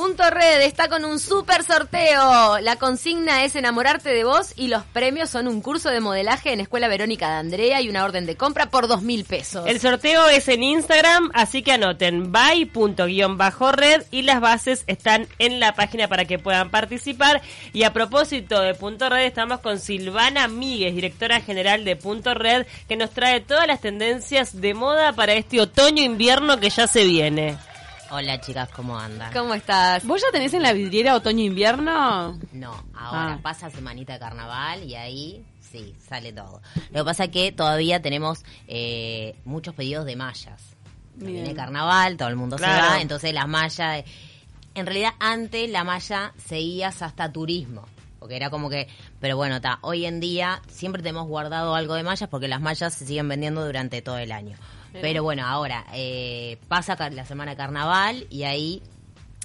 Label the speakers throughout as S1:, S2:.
S1: Punto Red está con un super sorteo. La consigna es enamorarte de vos y los premios son un curso de modelaje en Escuela Verónica de Andrea y una orden de compra por dos mil pesos.
S2: El sorteo es en Instagram, así que anoten by.red y las bases están en la página para que puedan participar. Y a propósito de Punto Red, estamos con Silvana Míguez, directora general de Punto Red, que nos trae todas las tendencias de moda para este otoño-invierno que ya se viene.
S3: Hola chicas, ¿cómo andan?
S1: ¿Cómo estás?
S4: ¿Vos ya tenés en la vidriera otoño-invierno?
S3: No, ahora
S4: Ah.
S3: pasa semanita de carnaval y ahí sí, sale todo. Lo que pasa es que todavía tenemos eh, muchos pedidos de mallas. Viene carnaval, todo el mundo
S2: Claro.
S3: se va, entonces las mallas... En realidad antes la malla seguías hasta turismo. Porque era como que, pero bueno, está. Hoy en día siempre tenemos guardado algo de mallas porque las mallas se siguen vendiendo durante todo el año. Pero bueno, ahora eh, pasa la semana de carnaval y ahí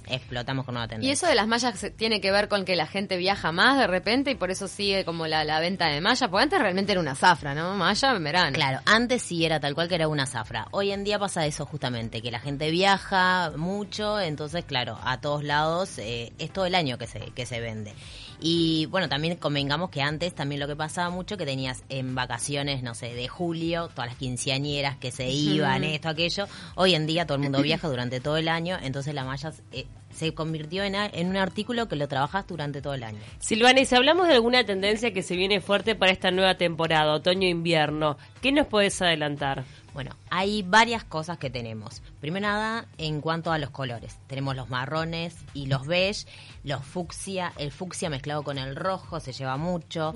S3: explotamos con nueva tendencia.
S1: Y eso de las mallas tiene que ver con que la gente viaja más de repente y por eso sigue como la, la venta de mallas, porque antes realmente era una zafra, ¿no? Malla en verano.
S3: Claro, antes sí era tal cual que era una zafra. Hoy en día pasa eso justamente, que la gente viaja mucho, entonces claro, a todos lados eh, es todo el año que se, que se vende. Y bueno, también convengamos que antes también lo que pasaba mucho, que tenías en vacaciones, no sé, de julio, todas las quinceañeras que se iban, esto, aquello. Hoy en día todo el mundo viaja durante todo el año, entonces la malla eh, se convirtió en, a- en un artículo que lo trabajas durante todo el año.
S2: Silvana, y si hablamos de alguna tendencia que se viene fuerte para esta nueva temporada, otoño-invierno, ¿qué nos puedes adelantar?
S3: Bueno, hay varias cosas que tenemos. Primero nada, en cuanto a los colores. Tenemos los marrones y los beige, los fucsia, el fucsia mezclado con el rojo, se lleva mucho.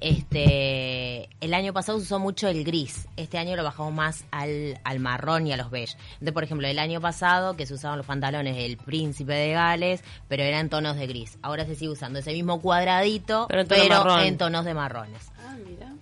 S3: Este, el año pasado se usó mucho el gris. Este año lo bajamos más al, al marrón y a los beige. Entonces, por ejemplo, el año pasado que se usaban los pantalones del príncipe de Gales, pero eran tonos de gris. Ahora se sigue usando ese mismo cuadradito,
S2: Pero
S3: pero,
S2: en tono marrón.
S3: en tonos de marrones.
S4: Ah, mira.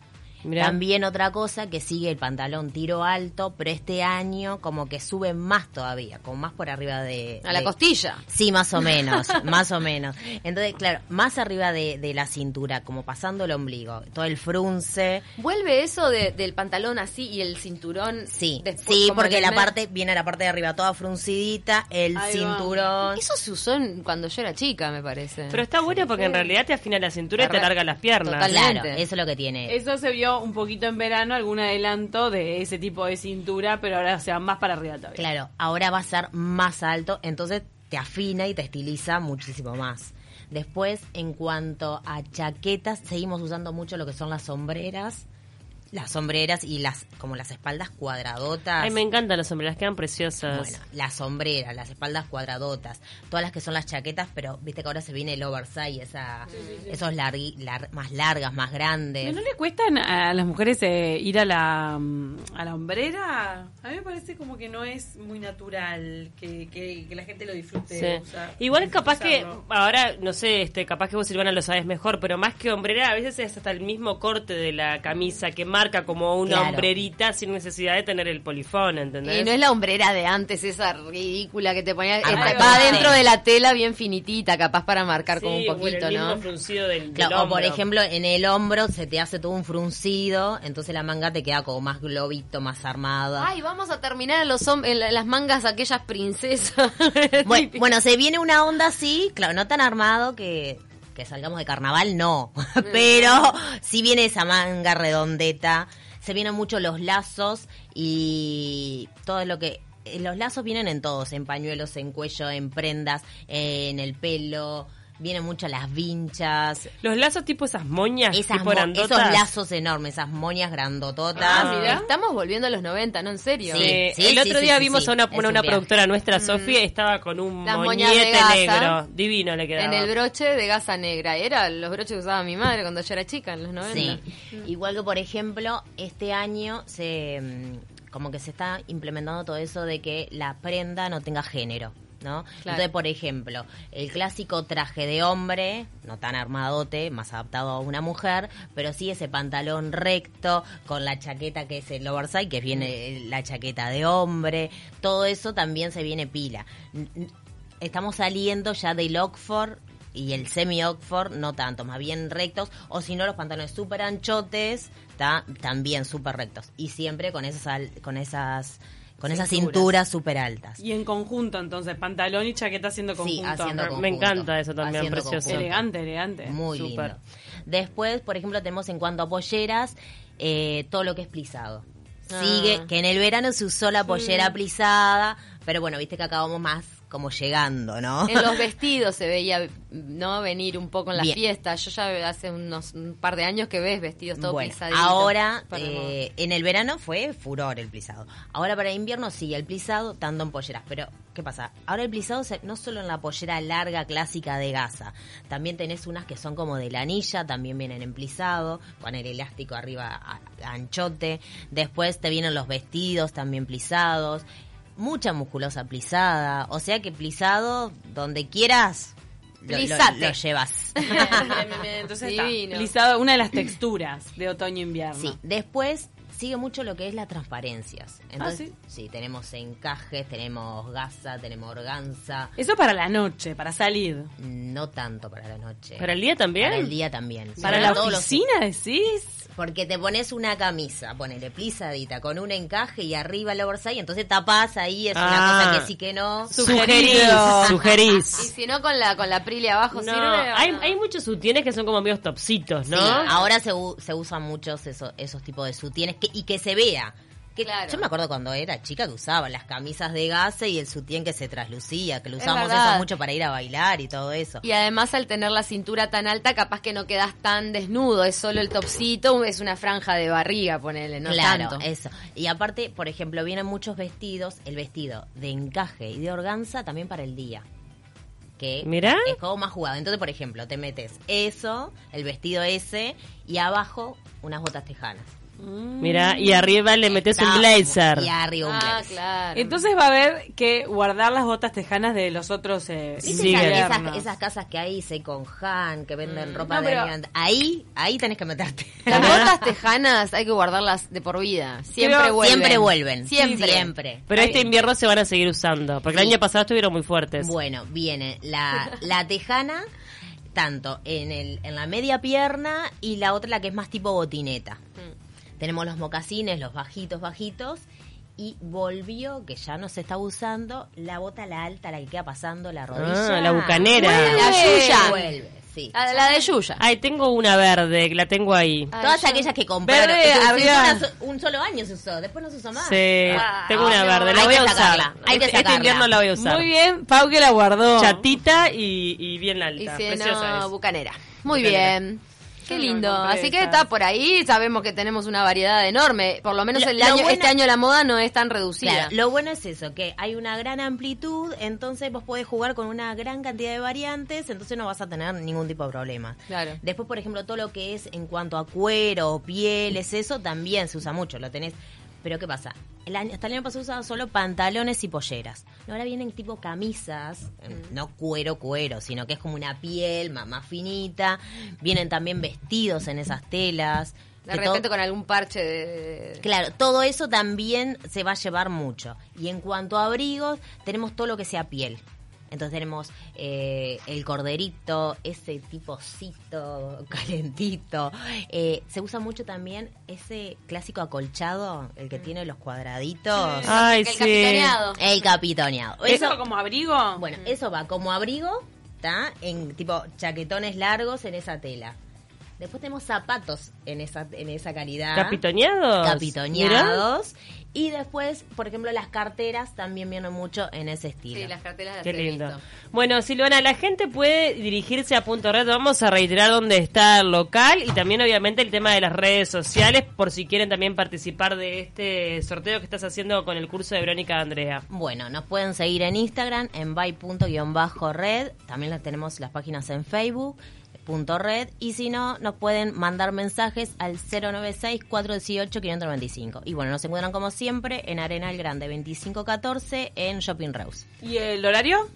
S2: Mirá.
S3: También otra cosa que sigue el pantalón tiro alto, pero este año como que sube más todavía, como más por arriba de...
S1: A la costilla.
S3: Sí, más o menos, más o menos. Entonces, claro, más arriba de, de la cintura, como pasando el ombligo, todo el frunce.
S1: ¿Vuelve eso de- del pantalón así y el cinturón?
S3: Sí,
S1: después
S3: sí, porque la parte, viene la parte de arriba toda fruncidita, el
S4: Ahí va.
S3: cinturón.
S1: Eso se usó en- cuando yo era chica, me parece.
S2: Pero está bueno porque en realidad te afina la cintura y te
S1: Arra-
S2: larga las piernas.
S1: Totalmente.
S3: Claro, eso es lo que tiene.
S4: Eso se vio un poquito en verano, algún adelanto de ese tipo de cintura, pero ahora se va más para arriba todavía.
S3: Claro, ahora va a ser más alto, entonces te afina y te estiliza muchísimo más. Después, en cuanto a chaquetas, seguimos usando mucho lo que son las sombreras. Las sombreras y las como las espaldas cuadradotas.
S2: Ay, me encantan las sombreras, quedan preciosas.
S3: Bueno, las sombreras, las espaldas cuadradotas, todas las que son las chaquetas, pero viste que ahora se viene el oversize, esa, esos largui- lar- más largas, más grandes.
S4: ¿No, no le cuestan a las mujeres eh, ir a la, mm, a la hombrera? A mí me parece como que no es muy natural que, que, que la gente lo disfrute.
S2: Sí.
S4: usar-
S2: Igual capaz que ahora, no sé, este, capaz que vos Silvana lo sabes mejor, pero más que hombrera, a veces es hasta el mismo corte de la camisa que marca como una
S3: Claro.
S2: hombrerita sin necesidad de tener el polifón, ¿entendés?
S1: Y no es la hombrera de antes, esa ridícula que te ponía.
S3: Ah,
S1: va
S3: sí.
S1: dentro de la tela bien finitita, capaz para marcar
S2: Sí,
S1: como un poquito,
S2: el
S1: ¿no?
S2: fruncido del, del
S3: Claro, o por ejemplo, en el hombro se te hace todo un fruncido, entonces la manga te queda como más globito, más armada.
S1: Ay, vamos a terminar en, los en la- las mangas aquellas princesas.
S3: bueno, bueno, se viene una onda así, claro, no tan armado que, que salgamos de carnaval, no, pero sí viene esa manga redondeta, se vienen mucho los lazos y todo lo que... eh, Los lazos vienen en todos, en pañuelos, en cuello, en prendas, en el pelo, vienen mucho las vinchas,
S2: Los lazos tipo esas moñas,
S3: esas
S2: tipo
S3: mo-
S2: grandotas.
S3: esos lazos enormes, esas moñas grandototas.
S2: Ah,
S1: Estamos volviendo a los 90, ¿no? En serio.
S3: Sí.
S2: Eh,
S3: sí,
S2: el otro
S3: sí,
S2: día
S3: sí,
S2: vimos
S3: sí.
S2: a una, una,
S3: un
S2: productora nuestra, Sofía, estaba con un
S1: Las
S2: moñete
S1: gasa.
S2: negro. Divino le quedaba.
S1: En el broche de gasa negra. Era los broches que usaba mi madre cuando yo era chica, en los 90.
S3: Sí, igual que por ejemplo, este año se mm, como que se está implementando todo eso de que la prenda no tenga género. ¿No? Entonces, por ejemplo, el clásico traje de hombre, no tan armadote, más adaptado a una mujer, pero sí ese pantalón recto, con la chaqueta que es el oversize, que viene la chaqueta de hombre, todo eso también se viene pila. Estamos saliendo ya del Oxford y el semi Oxford no tanto, más bien rectos, o si no los pantalones súper anchotes, ta- también súper rectos. Y siempre con esas, con esas con esas cinturas súper altas.
S4: Y en conjunto, entonces, pantalón y chaqueta haciendo conjunto.
S3: Sí, haciendo conjunto.
S2: Me encanta eso también,
S3: Haciendo
S2: precioso.
S3: conjunto.
S4: Elegante, elegante.
S3: Muy
S2: Súper.
S3: lindo. Después, por ejemplo, tenemos en cuanto a polleras, eh, todo lo que es plisado.
S1: Ah.
S3: Sigue, que en el verano se usó la pollera plisada, pero bueno, viste que acabamos más como llegando, ¿no?
S1: En los vestidos se veía, ¿no? Venir un poco en la
S3: Bien.
S1: fiesta. Yo ya hace unos un par de años que ves vestidos todo
S3: Bueno,
S1: pisaditos.
S3: ahora, eh, en el verano fue furor el plisado. Ahora para invierno sigue el plisado, tanto en polleras. Pero, ¿qué pasa? Ahora el plisado no solo en la pollera larga clásica de gasa. También tenés unas que son como de lanilla, también vienen en plisado, con el elástico arriba a- anchote. Después te vienen los vestidos también plisados. Mucha musculosa plisada. O sea que plisado, donde quieras, lo- lo-
S1: Plisate.
S3: lo llevas.
S4: Bien, bien, bien. Entonces está
S1: Divino.
S4: lisado, una de las texturas de otoño-invierno.
S3: Sí, después sigue mucho lo que es las transparencias. Entonces,
S4: Ah, ¿sí?
S3: tenemos encajes, tenemos gasa, tenemos organza.
S4: Eso para la noche, para salir.
S3: No tanto para la noche.
S2: ¿Para el día también?
S3: Para el día también.
S4: Para la
S3: los-
S4: oficina, decís.
S3: Porque te pones una camisa, ponele plisadita, con un encaje y arriba el oversize, entonces tapás ahí, es
S2: Ah.
S3: una cosa que sí que no.
S2: Sugerís,
S1: Y
S2: sugerís.
S1: si no, con la con la prile abajo
S2: No,
S1: sirve. ¿o
S2: hay, hay muchos sutienes que son como medios topsitos, ¿no?
S3: Sí, ahora se, se usan muchos esos, esos tipos de sutienes que, y que se vea. Que
S1: Claro.
S3: Yo me acuerdo cuando era chica que usaba las camisas de gasa y el sutien que se traslucía, que lo
S1: Es verdad.
S3: eso mucho para ir a bailar y todo eso.
S1: Y además al tener la cintura tan alta, capaz que no quedas tan desnudo, es solo el topsito, es una franja de barriga, ponele, no
S3: claro,
S1: tanto.
S3: eso. Y aparte, por ejemplo, vienen muchos vestidos, el vestido de encaje y de organza también para el día. Que
S2: Mirá.
S3: es como más jugado. Entonces, por ejemplo, te metes eso, el vestido ese, y abajo unas botas tejanas.
S2: Mira, y arriba le metes un blazer.
S3: Y arriba un
S1: Ah,
S3: blazer.
S1: claro.
S4: Entonces va a haber que guardar las botas tejanas de los otros eh,
S3: ¿Viste
S2: Sí,
S3: esas, esas, casas que hay, Second Han, que venden ropa
S4: No,
S3: de
S4: pero-
S3: Ahí, ahí tenés que meterte.
S1: Las botas tejanas hay que guardarlas de por vida. Siempre
S4: Pero
S1: vuelven.
S3: Siempre vuelven.
S1: Siempre.
S3: Siempre.
S2: Pero este invierno se van a seguir usando, porque el año pasado estuvieron muy fuertes.
S3: Bueno, viene la, la tejana, tanto en, el, en la media pierna y la otra la que es más tipo botineta.
S1: Mm.
S3: Tenemos los mocasines, los bajitos, bajitos. Y volvió, que ya no se está usando, la bota, la alta, la que queda pasando la rodilla.
S2: Ah, la bucanera.
S1: La Yuya.
S3: Vuelve, sí.
S1: La, la de Yuya.
S2: Ay, tengo una verde, que la tengo ahí.
S1: Ay,
S3: Todas
S1: yo-
S3: aquellas que compraron.
S4: Verde,
S3: que so- un solo año se usó, después no se usó más.
S2: Sí,
S1: Ah,
S2: tengo una
S1: no,
S2: verde, la
S3: hay
S2: voy a usar.
S3: sacarla, hay que
S2: este, este
S3: sacarla.
S2: invierno la voy a usar.
S4: Muy bien, Pau que la guardó.
S2: Chatita y, y bien
S1: Y
S2: alta.
S1: si
S2: Preciosa
S1: no,
S2: es.
S1: bucanera. Muy
S2: Bucanera.
S1: bien. Qué lindo.
S4: no
S1: Así que está por ahí. Sabemos que tenemos una variedad enorme. Por lo menos el
S3: lo
S1: año,
S3: bueno-
S1: este año la moda no es tan reducida.
S3: Claro, lo bueno es eso, que hay una gran amplitud, entonces vos podés jugar con una gran cantidad de variantes, entonces no vas a tener ningún tipo de problema.
S1: Claro.
S3: Después, por ejemplo, todo lo que es en cuanto a cuero, pieles, eso también se usa mucho, lo tenés. Pero ¿qué pasa? El año, hasta el año pasado usaban solo pantalones y polleras. Ahora vienen tipo camisas, eh,
S1: Mm.
S3: no cuero, cuero, sino que es como una piel más, más finita. Vienen también vestidos en esas telas.
S1: De repente con algún parche de...
S3: Claro, todo eso también se va a llevar mucho. Y en cuanto a abrigos, tenemos todo lo que sea piel. Entonces tenemos eh, el corderito, ese tipocito calentito. Eh, se usa mucho también ese clásico acolchado, el que tiene los cuadraditos.
S2: Ay,
S1: el
S2: sí.
S1: capitoneado.
S3: El capitoneado.
S4: ¿Eso
S3: Eso,
S4: como abrigo?
S3: bueno, eso va como abrigo, ¿está? En tipo chaquetones largos en esa tela. Después tenemos zapatos en esa, en esa calidad
S2: ¿Capitoneados?
S3: capitoneados. Y después, por ejemplo, las carteras también vienen mucho en ese estilo.
S1: Sí, las cartelas las
S2: Qué lindo.
S1: visto.
S2: Bueno, Silvana, la gente puede dirigirse a Punto Red. Vamos a reiterar dónde está el local y también, obviamente, el tema de las redes sociales por si quieren también participar de este sorteo que estás haciendo con el curso de Verónica Andrea.
S3: Bueno, nos pueden seguir en Instagram, en by.red. También las tenemos las páginas en Facebook, red. Y si no, nos pueden mandar mensajes al 096-418-595. Y bueno, nos encuentran como siempre en Arenal Grande 2514 en Shopping Rose.
S4: ¿Y el horario?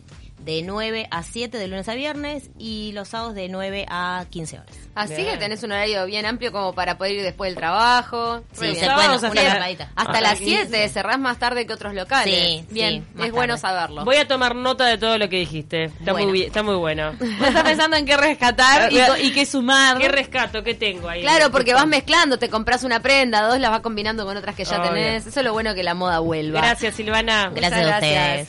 S3: De 9 a 7 de lunes a viernes y los sábados de 9 a 15 horas.
S1: Así
S2: Bien.
S1: que tenés un horario bien amplio como para poder ir después del trabajo.
S3: Sí,
S1: Bien.
S3: se
S2: hasta
S3: una
S2: la-.
S1: Hasta las
S2: la
S1: 7, cerrás más tarde que otros locales.
S3: Sí,
S1: bien,
S3: sí,
S1: es bueno saberlo.
S2: Voy a tomar nota de todo lo que dijiste. Está,
S3: Bueno.
S2: muy, bien, está muy bueno.
S4: Vos estás pensando en qué rescatar y, qué sumar.
S2: ¿Qué rescato? ¿Qué tengo ahí?
S1: Claro, porque vas mezclando, te compras una prenda, dos las vas combinando con otras que ya
S2: Obvio.
S1: tenés. Eso es lo bueno que la moda vuelva.
S2: Gracias, Silvana.
S3: Gracias a
S1: gracias.
S3: ustedes.